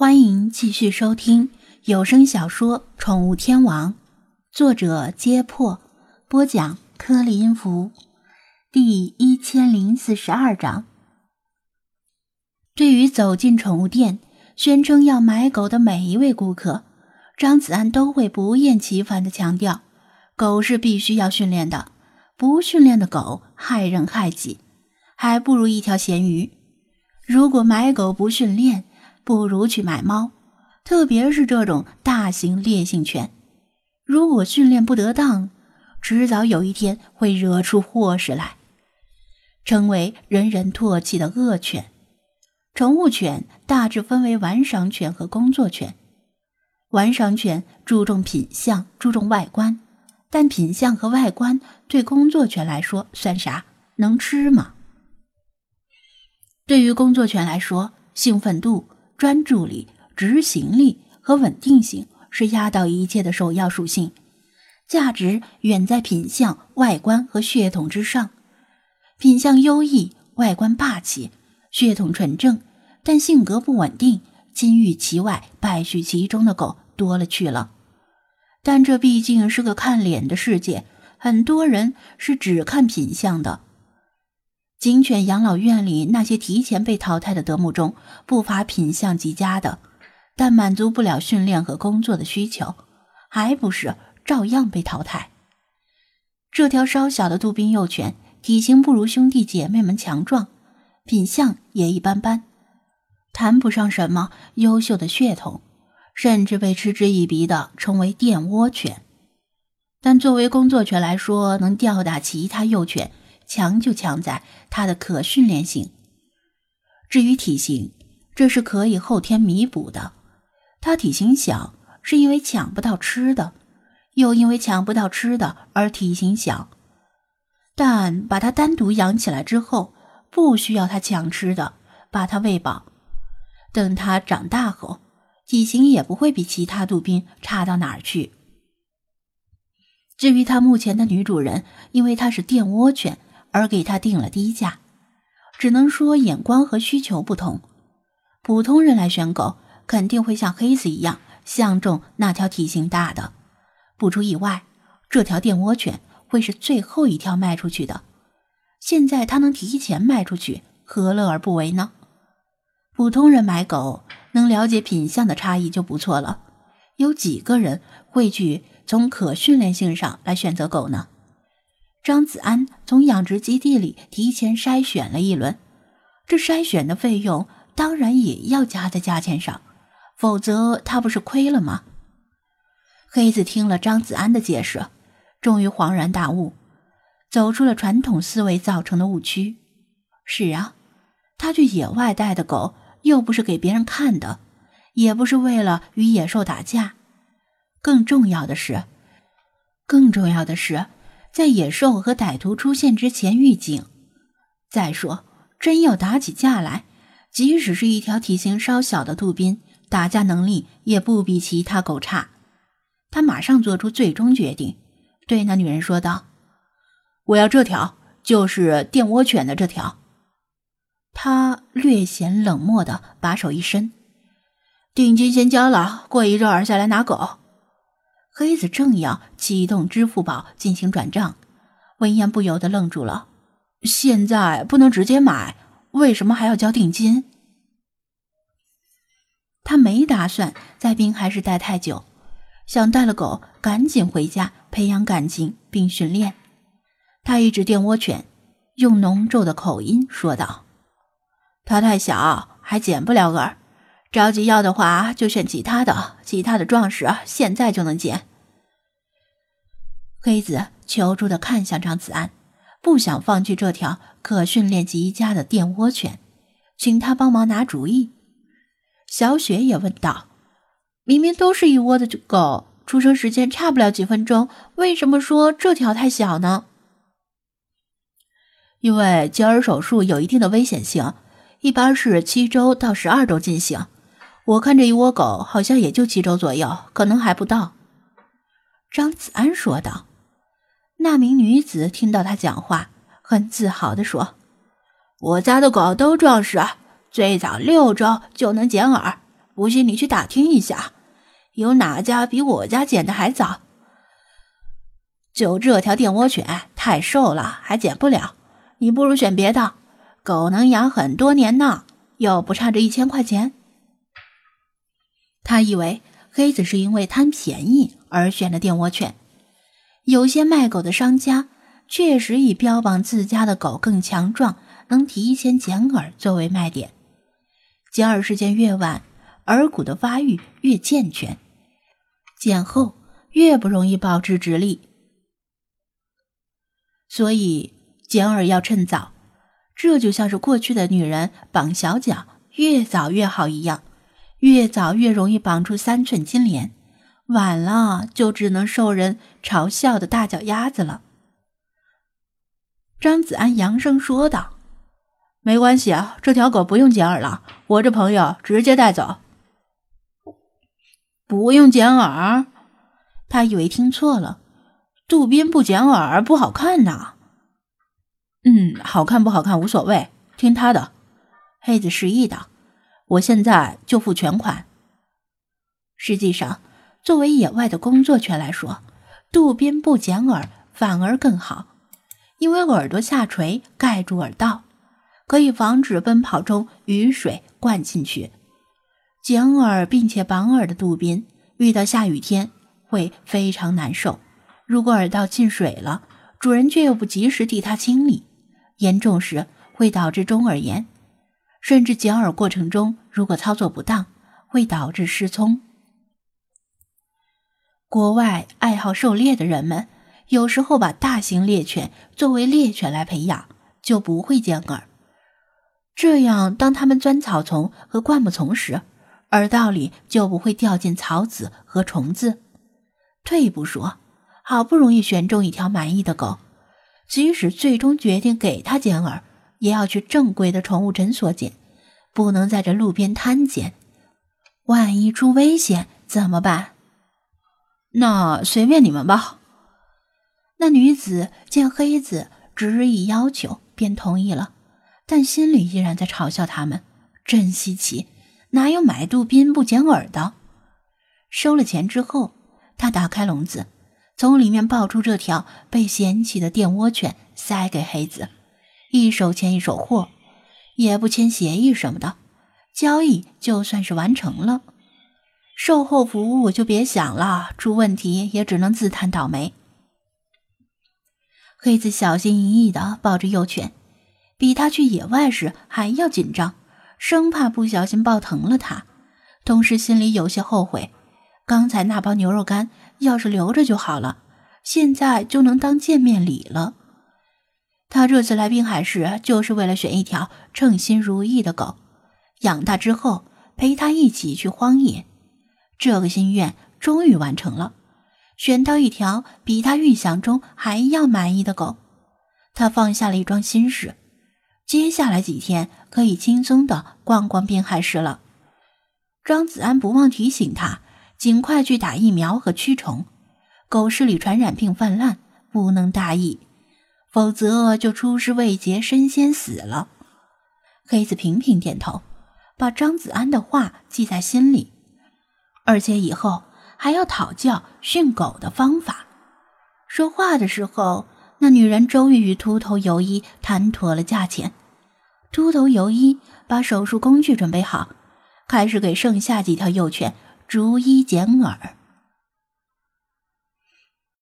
欢迎继续收听有声小说《宠物天王》，作者：揭破，播讲：颗粒音符，第一千零四十二章。对于走进宠物店宣称要买狗的每一位顾客，张子安都会不厌其烦的强调：狗是必须要训练的，不训练的狗害人害己，还不如一条咸鱼。如果买狗不训练，不如去买猫，特别是这种大型烈性犬，如果训练不得当，迟早有一天会惹出祸事来，成为人人唾弃的恶犬。宠物犬大致分为玩赏犬和工作犬。玩赏犬注重品相，注重外观，但品相和外观对工作犬来说算啥？能吃吗？对于工作犬来说，兴奋度。专注力、执行力和稳定性是压倒一切的首要属性，价值远在品相、外观和血统之上。品相优异、外观霸气、血统纯正，但性格不稳定、金玉其外、败絮其中的狗多了去了。但这毕竟是个看脸的世界，很多人是只看品相的。警犬养老院里那些提前被淘汰的德牧中，不乏品相极佳的，但满足不了训练和工作的需求，还不是照样被淘汰。这条稍小的杜宾幼犬，体型不如兄弟姐妹们强壮，品相也一般般，谈不上什么优秀的血统，甚至被嗤之以鼻的称为电窝犬。但作为工作犬来说，能吊打其他幼犬。强就强在它的可训练性。至于体型，这是可以后天弥补的。它体型小，是因为抢不到吃的，又因为抢不到吃的而体型小。但把它单独养起来之后，不需要它抢吃的，把它喂饱，等它长大后，体型也不会比其他杜宾差到哪儿去。至于它目前的女主人，因为它是电窝犬。而给他定了低价，只能说眼光和需求不同。普通人来选狗，肯定会像黑子一样相中那条体型大的。不出意外，这条电窝犬会是最后一条卖出去的。现在他能提前卖出去，何乐而不为呢？普通人买狗能了解品相的差异就不错了。有几个人会去从可训练性上来选择狗呢？张子安从养殖基地里提前筛选了一轮，这筛选的费用当然也要加在价钱上，否则他不是亏了吗？黑子听了张子安的解释，终于恍然大悟，走出了传统思维造成的误区。是啊，他去野外带的狗又不是给别人看的，也不是为了与野兽打架，更重要的是，更重要的是。在野兽和歹徒出现之前预警。再说，真要打起架来，即使是一条体型稍小的杜宾，打架能力也不比其他狗差。他马上做出最终决定，对那女人说道：“我要这条，就是电窝犬的这条。”他略显冷漠的把手一伸：“定金先交了，过一阵儿再来拿狗。”黑子正要启动支付宝进行转账，闻言不由得愣住了。现在不能直接买，为什么还要交定金？他没打算在滨海市待太久，想带了狗赶紧回家培养感情并训练。他一指电窝犬，用浓重的口音说道：“它太小，还剪不了耳。着急要的话，就选其他的，其他的壮士，现在就能捡。”黑子求助的看向张子安，不想放弃这条可训练极佳的电窝犬，请他帮忙拿主意。小雪也问道：“明明都是一窝的狗，出生时间差不了几分钟，为什么说这条太小呢？”因为截耳手术有一定的危险性，一般是七周到十二周进行。我看这一窝狗好像也就七周左右，可能还不到。”张子安说道。那名女子听到他讲话，很自豪地说：“我家的狗都壮实，最早六周就能剪耳，不信你去打听一下，有哪家比我家捡的还早。就这条电窝犬太瘦了，还捡不了。你不如选别的，狗能养很多年呢，又不差这一千块钱。他以为黑子是因为贪便宜而选的电窝犬。有些卖狗的商家确实以标榜自家的狗更强壮，能提前剪耳作为卖点。剪耳时间越晚，耳骨的发育越健全，剪后越不容易保持直立。所以剪耳要趁早，这就像是过去的女人绑小脚，越早越好一样，越早越容易绑出三寸金莲。晚了就只能受人嘲笑的大脚丫子了。张子安扬声说道：“没关系啊，这条狗不用剪耳了，我这朋友直接带走。不用剪耳？”他以为听错了，杜宾不剪耳不好看呐。嗯，好看不好看无所谓，听他的。黑子示意道：“我现在就付全款。”实际上。作为野外的工作犬来说，杜宾不剪耳反而更好，因为耳朵下垂盖住耳道，可以防止奔跑中雨水灌进去。剪耳并且绑耳的杜宾，遇到下雨天会非常难受。如果耳道进水了，主人却又不及时替它清理，严重时会导致中耳炎，甚至剪耳过程中如果操作不当，会导致失聪。国外爱好狩猎的人们，有时候把大型猎犬作为猎犬来培养，就不会剪耳。这样，当他们钻草丛和灌木丛时，耳道里就不会掉进草籽和虫子。退一步说，好不容易选中一条满意的狗，即使最终决定给它剪耳，也要去正规的宠物诊所剪，不能在这路边摊剪。万一出危险怎么办？那随便你们吧。那女子见黑子执意要求，便同意了，但心里依然在嘲笑他们。真稀奇，哪有买杜宾不剪耳的？收了钱之后，他打开笼子，从里面抱出这条被嫌弃的电窝犬，塞给黑子，一手钱一手货，也不签协议什么的，交易就算是完成了。售后服务就别想了，出问题也只能自叹倒霉。黑子小心翼翼地抱着幼犬，比他去野外时还要紧张，生怕不小心抱疼了它。同时心里有些后悔，刚才那包牛肉干要是留着就好了，现在就能当见面礼了。他这次来滨海市就是为了选一条称心如意的狗，养大之后陪他一起去荒野。这个心愿终于完成了，选到一条比他预想中还要满意的狗，他放下了一桩心事，接下来几天可以轻松的逛逛滨海市了。张子安不忘提醒他，尽快去打疫苗和驱虫，狗市里传染病泛滥，不能大意，否则就出师未捷身先死了。黑子频频点头，把张子安的话记在心里。而且以后还要讨教训狗的方法。说话的时候，那女人终于与秃头游医谈妥了价钱。秃头游医把手术工具准备好，开始给剩下几条幼犬逐一剪耳。